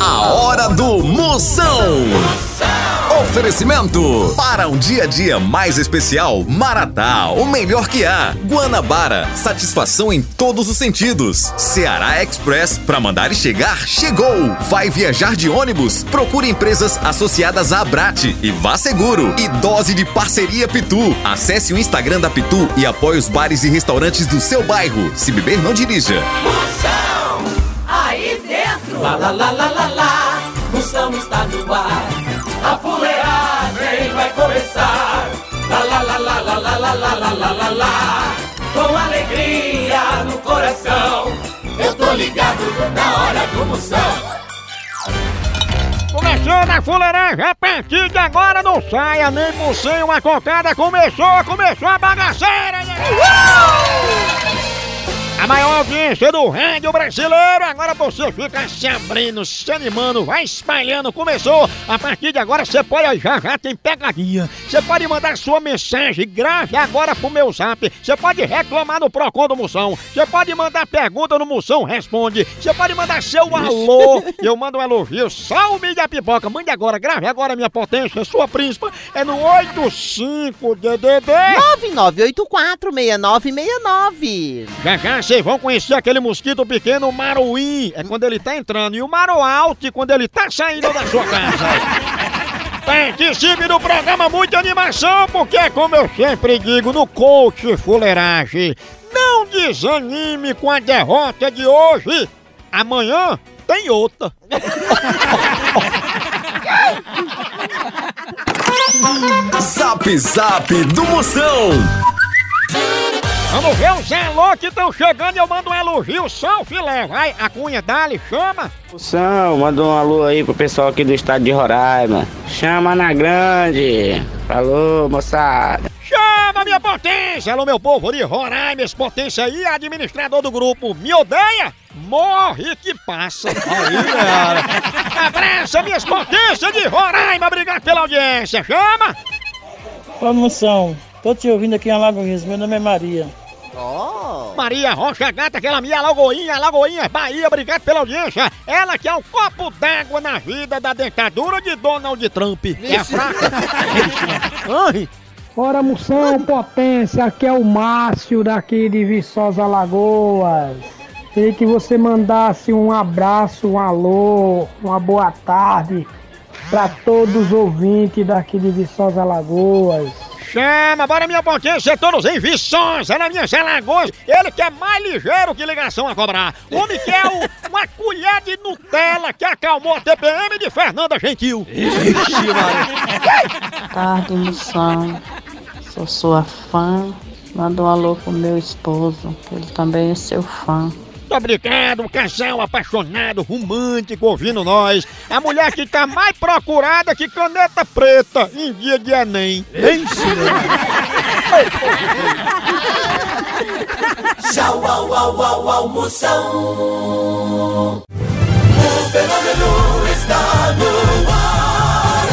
A hora do Moção. Oferecimento para um dia a dia mais especial, Maratá, o melhor que há. Guanabara, satisfação em todos os sentidos. Ceará Express, para mandar e chegar, chegou. Vai viajar de ônibus? Procure empresas associadas à Abrate e vá seguro. E dose de parceria Pitu. Acesse o Instagram da Pitu e apoie os bares e restaurantes do seu bairro. Se beber, não dirija. Moção, aí. Lá, lá, lá, lá, lá, lá. Moção está no ar. A fuleagem vai começar. Lá, lá, lá, lá, lá, lá, lá, lá, lá, lá, lá, lá. Com alegria no coração. Eu tô ligado na hora do Moção. Começando a fuleiragem, a partir de agora não saia nem por sem uma cocada. Começou, começou a bagaceira! né? A maior audiência do rádio brasileiro, agora você fica se abrindo, se animando, vai espalhando, começou. A partir de agora você pode, já já tem pegadinha. Você pode mandar sua mensagem, grave agora pro meu zap. Você pode reclamar no Procon do Moção. Você pode mandar pergunta no Moção Responde. Você pode mandar seu alô. Eu mando um elogio, salve da pipoca. Mande agora, grave agora minha potência, sua príncipa. É no 85 DDD. 99846969. Já já vão conhecer aquele mosquito pequeno maruim. É quando ele tá entrando. E o maroalto quando ele tá saindo da sua casa. Participe do programa Muita Animação, porque é como eu sempre digo no coach fuleiragem. Não desanime com a derrota de hoje. Amanhã tem outra. Zap Zap do Moção. Vamos ver os alô que estão chegando. Eu mando um elogio, só o filé. Vai, a cunha, dali, chama. Moção, manda um alô aí pro pessoal aqui do estado de Roraima. Chama na grande. Falou, moçada. Chama minha potência! Alô, meu povo de Roraima, esse potência aí, administrador do grupo, me odeia? Morre que passa! Aí, cara! Abraça minhas potências de Roraima, obrigado pela audiência! Chama! Ô moção, tô te ouvindo aqui em Alagoinhas, meu nome é Maria. Maria Rocha Gata, aquela minha Lagoinha, Lagoinha, Bahia, obrigado pela audiência! Ela que é o copo d'água na vida da dentadura de Donald Trump! É fraca! Ai! Ora, moção, potência, aqui é o Márcio daqui de Viçosa Lagoas. Queria que você mandasse um abraço, um alô, uma boa tarde para todos os ouvintes daqui de Viçosa Lagoas. Chama, bora minha potência, todos em Viçosa, na minha Alagoas. Ele que é mais ligeiro que ligação a cobrar. O homem que é o- uma colher de Nutella que acalmou a TPM de Fernanda Gentil. tarde, moção. Sou sua fã. Manda um alô pro meu esposo, ele também é seu fã. Muito obrigado, um casal apaixonado, romântico, ouvindo nós. A mulher que tá mais procurada que caneta preta em dia de Enem. Tchau, au, au, au, au, Moção. O fenômeno está no ar.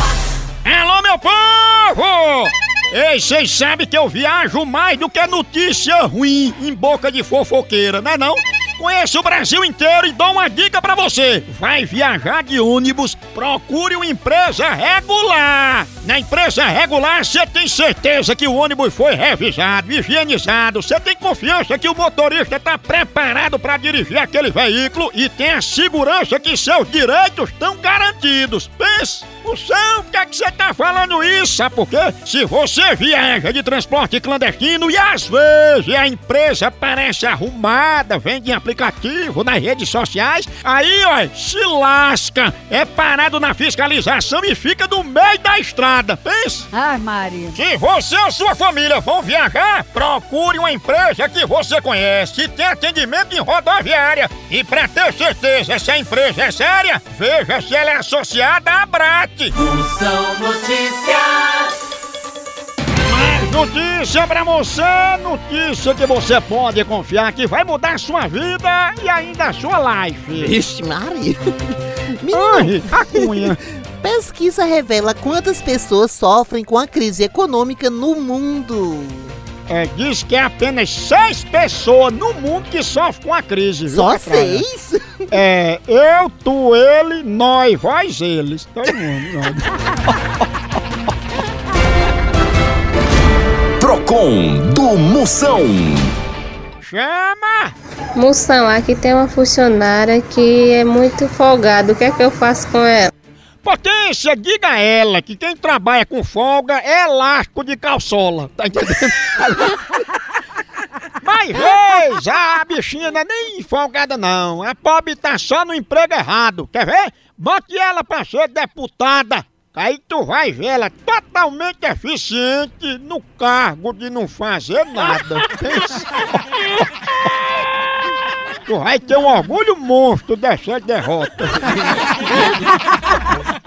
Alô, meu povo! Ei, vocês sabem que eu viajo mais do que notícia ruim em boca de fofoqueira, não é não? Conheço o Brasil inteiro e dou uma dica pra você. Vai viajar de ônibus, procure uma empresa regular. Na empresa regular, você tem certeza que o ônibus foi revisado, higienizado. Você tem confiança que o motorista está preparado para dirigir aquele veículo e tem a segurança que seus direitos estão garantidos. Pense! Moção, por que é que você tá falando isso? Sabe por quê? Se você viaja de transporte clandestino e às vezes a empresa parece arrumada, vende em aplicativo, nas redes sociais, aí, ó, se lasca, é parado na fiscalização e fica no meio da estrada. Pense! Ai, Maria. Se você ou sua família vão viajar, procure uma empresa que você conhece e tem atendimento em rodoviária. E para ter certeza se a empresa é séria, veja se ela é associada à Brat. Moção Notícias. Mais notícia pra você, notícia que você pode confiar que vai mudar sua vida e ainda a sua life. Vixe, Maria. Menino, Ai, a cunha. pesquisa revela quantas pessoas sofrem com a crise econômica no mundo. É, diz que é apenas seis pessoas no mundo que sofrem com a crise, viu, Só Catraia? seis? É, eu, tu, ele, nós, vós, eles. Todo mundo. nós. Procon do Moção. Chama! Moção, aqui tem uma funcionária que é muito folgada. O que é que eu faço com ela? Potência, diga a ela que quem trabalha com folga é elástico de calçola. Tá entendendo? Mas vez, a bichinha não é nem folgada não. A pobre tá só no emprego errado. Quer ver? Bote ela pra ser deputada. Aí tu vai ver ela totalmente eficiente no cargo de não fazer nada. Tu vai ter um orgulho monstro dessa derrota.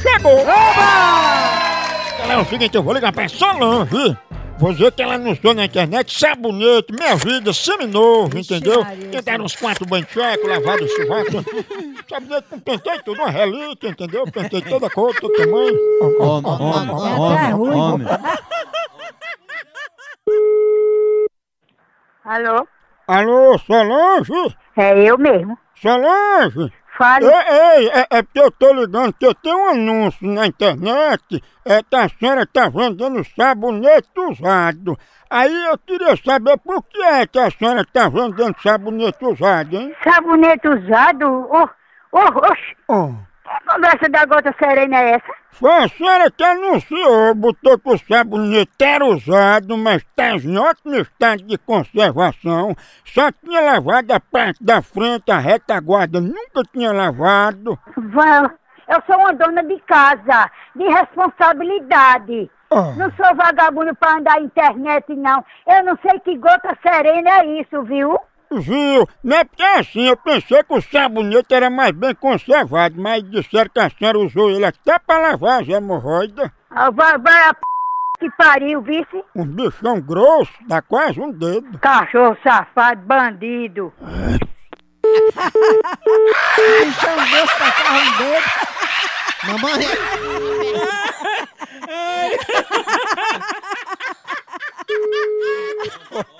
Chegou! Galera, é o seguinte, eu vou ligar pra Solange. Vou dizer que ela anunciou na internet sabonete, minha vida, seminovo, entendeu? Que deram uns quatro banchecos, lavado o sovaco. sabonete com pentei tudo, uma relíquia, entendeu? Pentei toda cor, todo tamanho. Homem, homem, homem, homem. Alô? Alô, Solange? É eu mesmo. Solange? Fale. Ei, ei, é, é porque eu tô ligando que eu tenho um anúncio na internet, é que a senhora tá vendendo sabonete usado. Aí eu queria saber por que é que a senhora tá vendendo sabonete usado, hein? Sabonete usado? Oh, oh, oxe. Oh. Que conversa da gota serena é essa? Foi a senhora que anunciou, botou que o sabonete era usado, mas tá em ótimo estado de conservação. Só tinha lavado a parte da frente, a retaguarda nunca tinha lavado. Vã, eu sou uma dona de casa, de responsabilidade. Ah. Não sou vagabundo pra andar na internet, não. Eu não sei que gota serena é isso, viu? Viu? Não é porque assim, eu pensei que o sabonete era mais bem conservado, mas disseram que a senhora usou ele até pra lavar as hemorroidas. Ah, Vai, vai a p... que pariu, vice? Um bichão grosso, dá quase um dedo. Cachorro safado, bandido. Mamãe.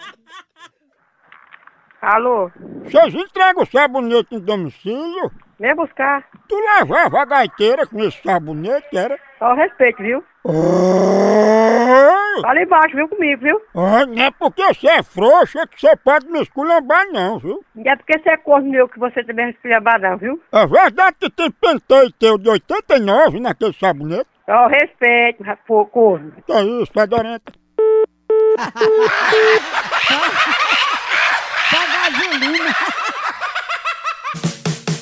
Alô? Vocês entregam o sabonete em domicílio? Vem buscar. Tu lavava a gaiteira com esse sabonete, era? Só respeito, viu? Oh, Fala embaixo, viu comigo, viu? oh, não é porque você é frouxa que você pode me esculhambar não, viu? E é porque você é corno meu que você também é esculhambadão, viu? É verdade que tem penteio teu de 89 naquele sabonete? Só respeito, rapô, corno. Que é isso, fedorenta?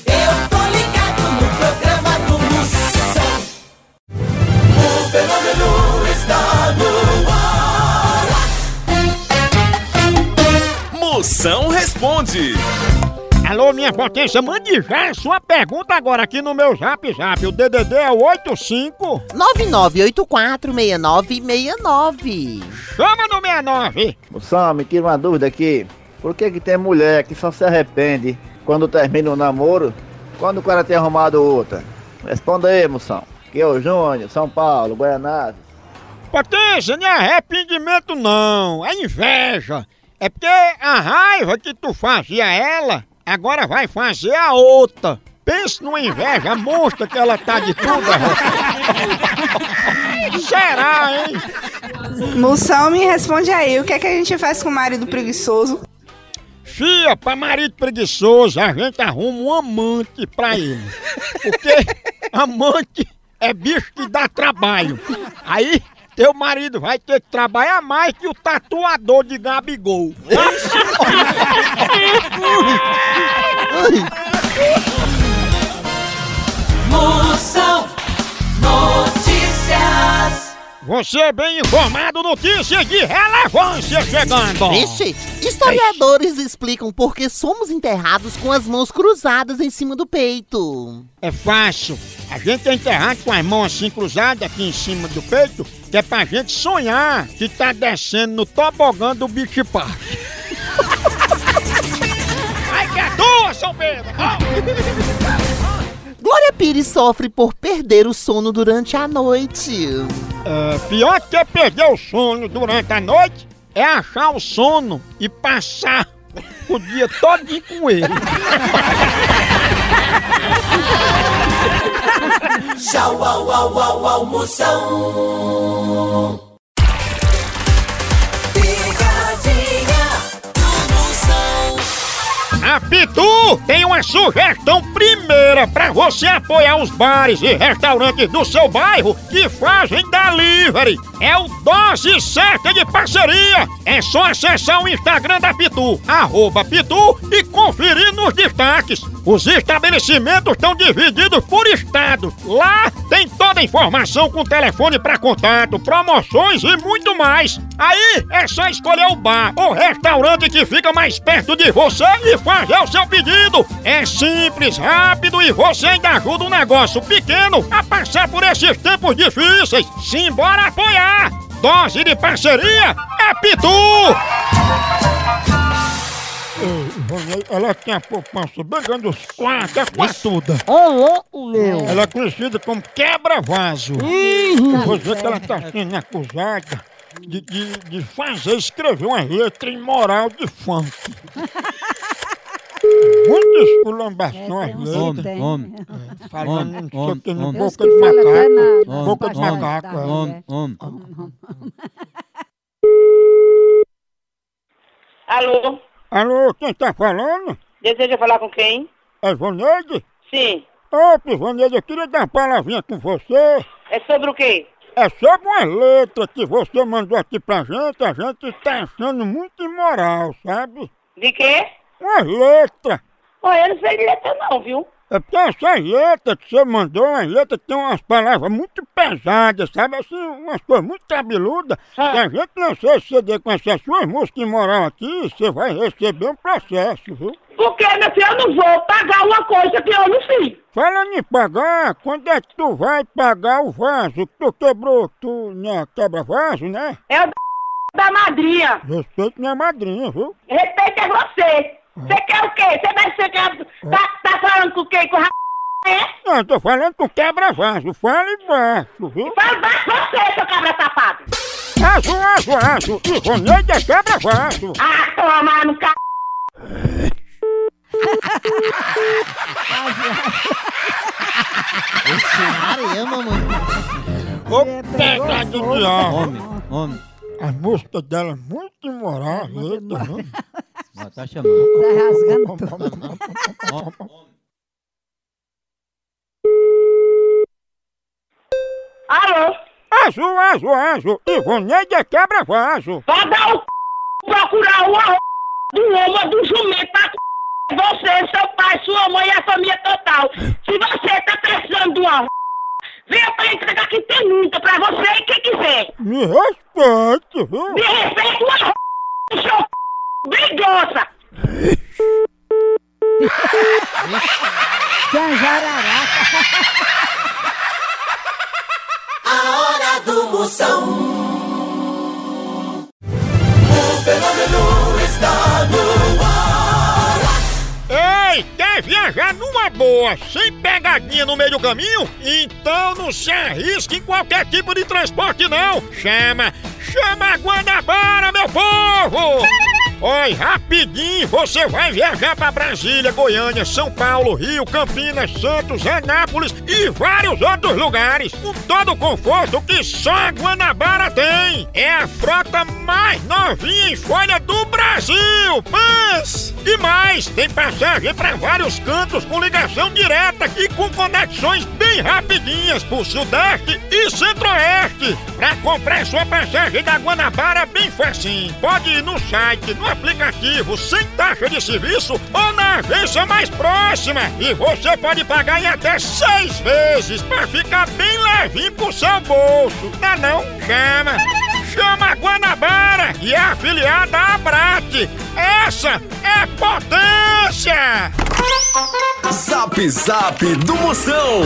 Eu tô ligado no programa do Moção. O fenômeno está no ar. Moção responde. Alô, minha potência, mande já a sua pergunta agora aqui no meu zap zap. O DDD é o 85. 99846969. Chama no 69. Moção, me tira uma dúvida aqui. Por que que tem mulher que só se arrepende quando termina o namoro, quando o cara tem arrumado outra? Responda aí, moção. Que é o Júnior, São Paulo, Goianás. Potência, não é arrependimento não, é inveja. É porque a raiva que tu fazia ela, agora vai fazer a outra. Pense numa inveja monstra que ela tá de tudo. Será, hein? Moção, me responde aí, o que é que a gente faz com o marido preguiçoso? Fia, pra marido preguiçoso, a gente arruma um amante pra ele. Porque amante é bicho que dá trabalho. Aí, teu marido vai ter que trabalhar mais que o tatuador de Gabigol. Moção Notícias. Você é bem informado, notícias de relevância chegando. Vixe, historiadores explicam por que somos enterrados com as mãos cruzadas em cima do peito. É fácil. A gente é enterrado com as mãos assim cruzadas aqui em cima do peito, que é pra gente sonhar que tá descendo no tobogã do bicho parque. Ai, que é tua, São Pedro! Glória Pires sofre por perder o sono durante a noite. É, pior que perder o sono durante a noite é achar o sono e passar o dia todo com ele. Tchau, au, au, au, au, A Pitu tem uma sugestão primeira para você apoiar os bares e restaurantes do seu bairro que fazem delivery. É o Dose Certa de Parceria. É só acessar o Instagram da Pitu, arroba Pitu, e conferir nos destaques. Os estabelecimentos estão divididos por estados. Lá tem toda a informação com telefone para contato, promoções e muito mais. Aí é só escolher o bar ou restaurante que fica mais perto de você e fazer o seu pedido. É simples, rápido e você ainda ajuda um negócio pequeno a passar por esses tempos difíceis. Simbora apoiar! Dose de parceria é Pitu! Ela tem a poupança bem grande, os quatro, é quatuda. Ô, louco, meu. Ela é conhecida como quebra-vaso. Você que ela está sendo acusada de, de, de fazer, escrever uma letra imoral de funk. Muita esculambação às letras. Homem, homem. É, Falando não sei o homem, no homem. boca de macaco. Boca de Homem, macaco. é. Homem, homem. Alô? Alô, quem tá falando? Deseja falar com quem? É Ivoneide? Sim. Ô, Ivoneide, eu queria dar uma palavrinha com você. É sobre o quê? É sobre uma letra que você mandou aqui pra gente, a gente tá achando muito imoral, sabe? De quê? Uma letra. Olha, eu não sei de letra não, viu? É porque essas letras que você mandou, uma letra que tem umas palavras muito pesadas, sabe? Assim, umas coisas muito cabeludas. Se a gente não se exceder com essas suas músicas imoral aqui, você vai receber um processo, viu? Porque, meu filho, eu não vou pagar uma coisa que eu não fiz. Falando em pagar, quando é que tu vai pagar o vaso que tu quebrou? Tu né, quebra vaso, né? É o da madrinha. Respeito minha madrinha, viu? Respeito é. Você quer o quê? Você vai ser que tá, tá falando com quem? Com o ra... é? Não, eu tô falando com quebra-vaso. Fale baixo, viu? Fala baixo você, seu cabra safado. Vaso, vaso, vaso. Ivoneide é quebra-vaso. Ah, toma no c... Maria, mamãe. Ô, pegadinha de ar. Homem, homem. A música dela é muito imoral, a letra, viu? Ó, Tá chamando. Tá rasgando tudo. Alô? Azul, azul, azul. Ivoneide é quebra-vaso. Vai dar o c... procurar o arro... do homem, do jumento, tá c... Você, seu pai, sua mãe e a família total. Se você tá precisando de uma venha pra entregar que tem muita pra você e quem quiser. Me respeite, viu? Me respeita uma r... do seu c... brigosa. A hora do Moção. O fenômeno está no ar. Ei, quer viajar numa boa, sem pegadinha no meio do caminho? Então não se arrisque em qualquer tipo de transporte não. Chama, chama a Guanabara, meu povo! Oi, rapidinho, você vai viajar para Brasília, Goiânia, São Paulo, Rio, Campinas, Santos, Anápolis e vários outros lugares, com todo o conforto que só a Guanabara tem. É a frota mais novinha em folha do Brasil, pãs! E mais, tem passagem para vários cantos com ligação direta e com conexões bem rapidinhas pro Sudeste e Centro-Oeste. Pra comprar sua passagem da Guanabara bem facinho. Pode ir no site, no aplicativo, sem taxa de serviço ou na agência mais próxima. E você pode pagar em até seis vezes pra ficar bem levinho pro seu bolso. Não, não? Chama! Chama a Guanabara e é afiliada à Abrat. Essa é potência! Zap Zap do Moção.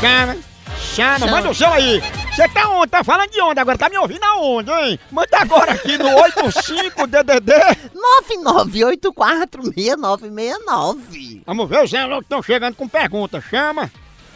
Chama, chama, manda o seu aí. Você tá onde? Tá falando de onde agora? Tá me ouvindo aonde, hein? Manda agora aqui no 85DDD. 99846969. Vamos ver os Zé Louco que estão chegando com perguntas. Chama.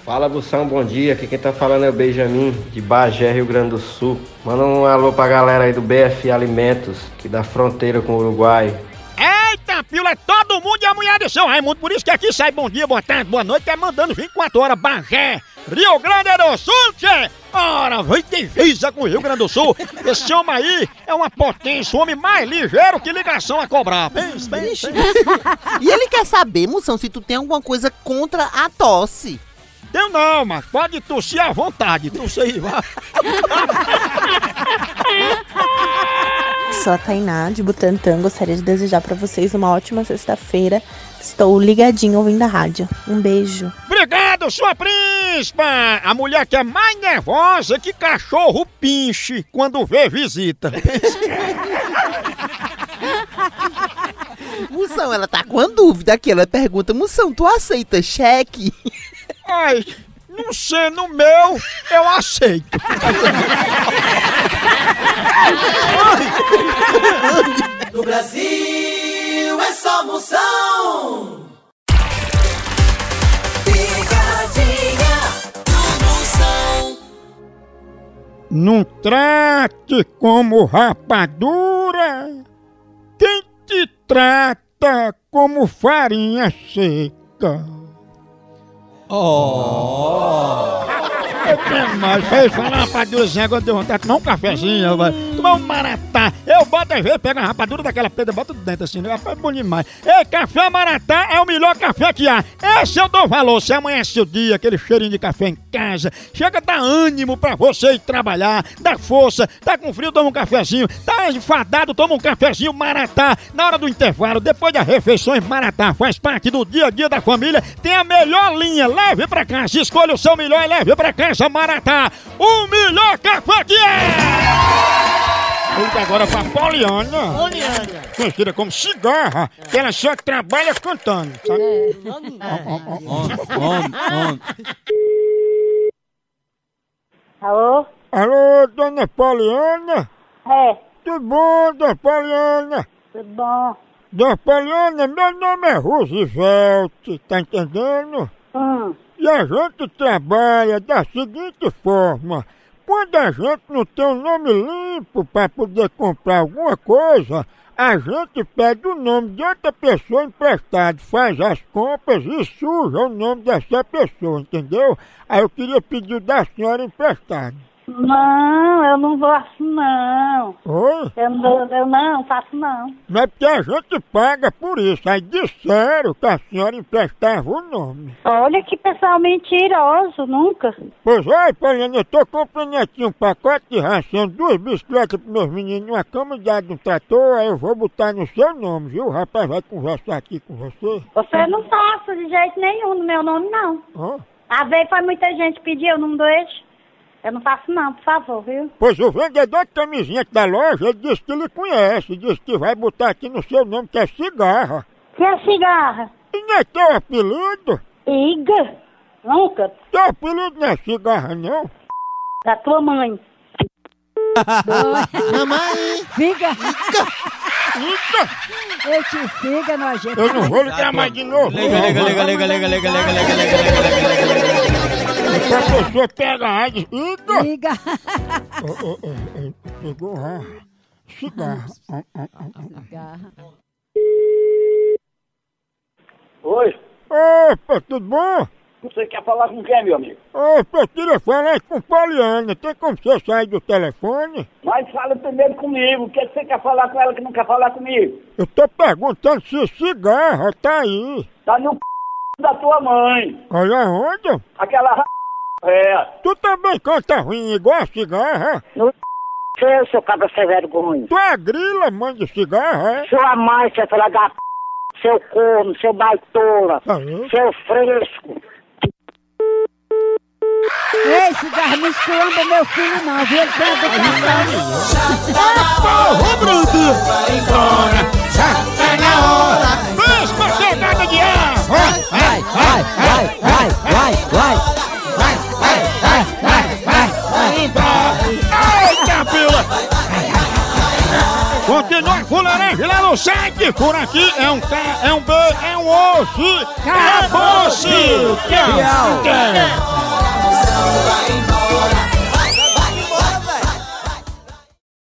Fala Bução, bom dia. Aqui quem tá falando é o Benjamin, de Bagé, Rio Grande do Sul. Manda um alô pra galera aí do BF Alimentos, que dá fronteira com o Uruguai. Eita, pila, é todo mundo e a mulher do seu Raimundo. Por isso que aqui sai bom dia, boa tarde, boa noite, é mandando 24 horas. Bagé, Rio Grande do Sul, tchê. Ora, vai divisa com o Rio Grande do Sul. Esse homem aí é uma potência, o homem mais ligeiro que ligação a cobrar. Pensa, pensa. E ele quer saber, moção, se tu tem alguma coisa contra a tosse. Eu não, mas pode tossir à vontade. Tosse aí, vai. Sou a Tainá, de Butantã. Gostaria de desejar pra vocês uma ótima sexta-feira. Estou ligadinho ouvindo a rádio. Um beijo. Obrigado, sua príncipa! A mulher que é mais nervosa que cachorro pinche quando vê visita. Moção, ela tá com uma dúvida aqui. Ela pergunta, Moção, tu aceita cheque? Ai, não sendo meu, eu aceito. No Brasil é só moção. Picadinha do moção. Não trate como rapadura quem te trata como farinha seca. 哦。Eu tenho mais, fez falar rapadurazinha, agora deu vontade de tomar um cafezinho, tomar um maratá. Eu boto às vezes, pego a rapadura daquela pedra, boto dentro assim, né? É bom demais. Ei, café maratá é o melhor café que há. Esse eu dou valor. Se amanhece o dia, aquele cheirinho de café em casa, chega a dar ânimo pra você ir trabalhar, dá força, tá com frio, toma um cafezinho, tá enfadado, toma um cafezinho maratá. Na hora do intervalo, depois das refeições, maratá faz parte do dia a dia da família, tem a melhor linha, leve pra casa, escolha o seu melhor e leve pra casa, maratá, o melhor café que é! Vamos agora pra Poliana. Poliana. Conhecida como cigarra, que ela só trabalha cantando, sabe? Alô? Alô, dona Poliana? É, Tudo bom, dona Poliana? tudo bom? Dona Poliana, meu nome é Roosevelt, tá entendendo? Hum. E a gente trabalha da seguinte forma: quando a gente não tem o nome limpo para poder comprar alguma coisa, a gente pede o nome de outra pessoa emprestado, faz as compras e suja o nome dessa pessoa, entendeu? Aí eu queria pedir da senhora emprestado. Não, eu não faço não. Oi? Eu não, eu não faço não. Não é porque a gente paga por isso. Aí disseram que a senhora emprestava o nome. Olha que pessoal mentiroso, nunca. Pois é, Poliana, eu tô comprando aqui um pacote de ração, duas bicicletas pros meus meninos, uma cama de ar de um trator, aí eu vou botar no seu nome, viu? O rapaz vai conversar aqui com você. Você não passa de jeito nenhum no meu nome, não. Ó. A vez foi muita gente pedir, eu não deixo. Eu não faço não, por favor, viu? Pois o vendedor de camisinha aqui da loja, ele disse que ele conhece, disse que vai botar aqui no seu nome que é cigarra. Que é cigarra? E não é teu apelido? Iga? Nunca. Teu apelido não é cigarra, não? Da tua mãe. Mamãe! Fica! Fica! Esse fica nojento. Eu não vou ligar mais de novo. Liga, liga, liga, liga, liga, liga, liga, liga, liga, liga, liga, liga, a pessoa pega a AIDS, liga! Liga! Ô, ô, ô, Pegou, ah, cigarra. Oi, Opa, tudo bom? Você quer falar com quem, meu amigo? Ô, eu queria falar com Poliana. Tem como você sair do telefone? Mas fala primeiro comigo. O que você quer falar com ela que não quer falar comigo? Eu tô perguntando se cigarra tá aí. Tá no c... da tua mãe. Olha onde? Aquela. É. Tu também canta ruim igual a cigarra? No seu, seu cabra sem vergonha. Tu é grila, mãe de cigarra, é? Sua mãe, seu filho da p... seu corno, seu baitola, Aí. seu fresco. Ei, cigarro, não esculamba meu filho não, viu? Ele tem educação. Porra, Bruto! Vai embora! Já tá na hora! Mesma chegada de ar! Vai, vai, vai, vai, vai, vai! Vai, site, por aqui é um K, é um B, é um osso! Acabou-se! Tchau! Tchau!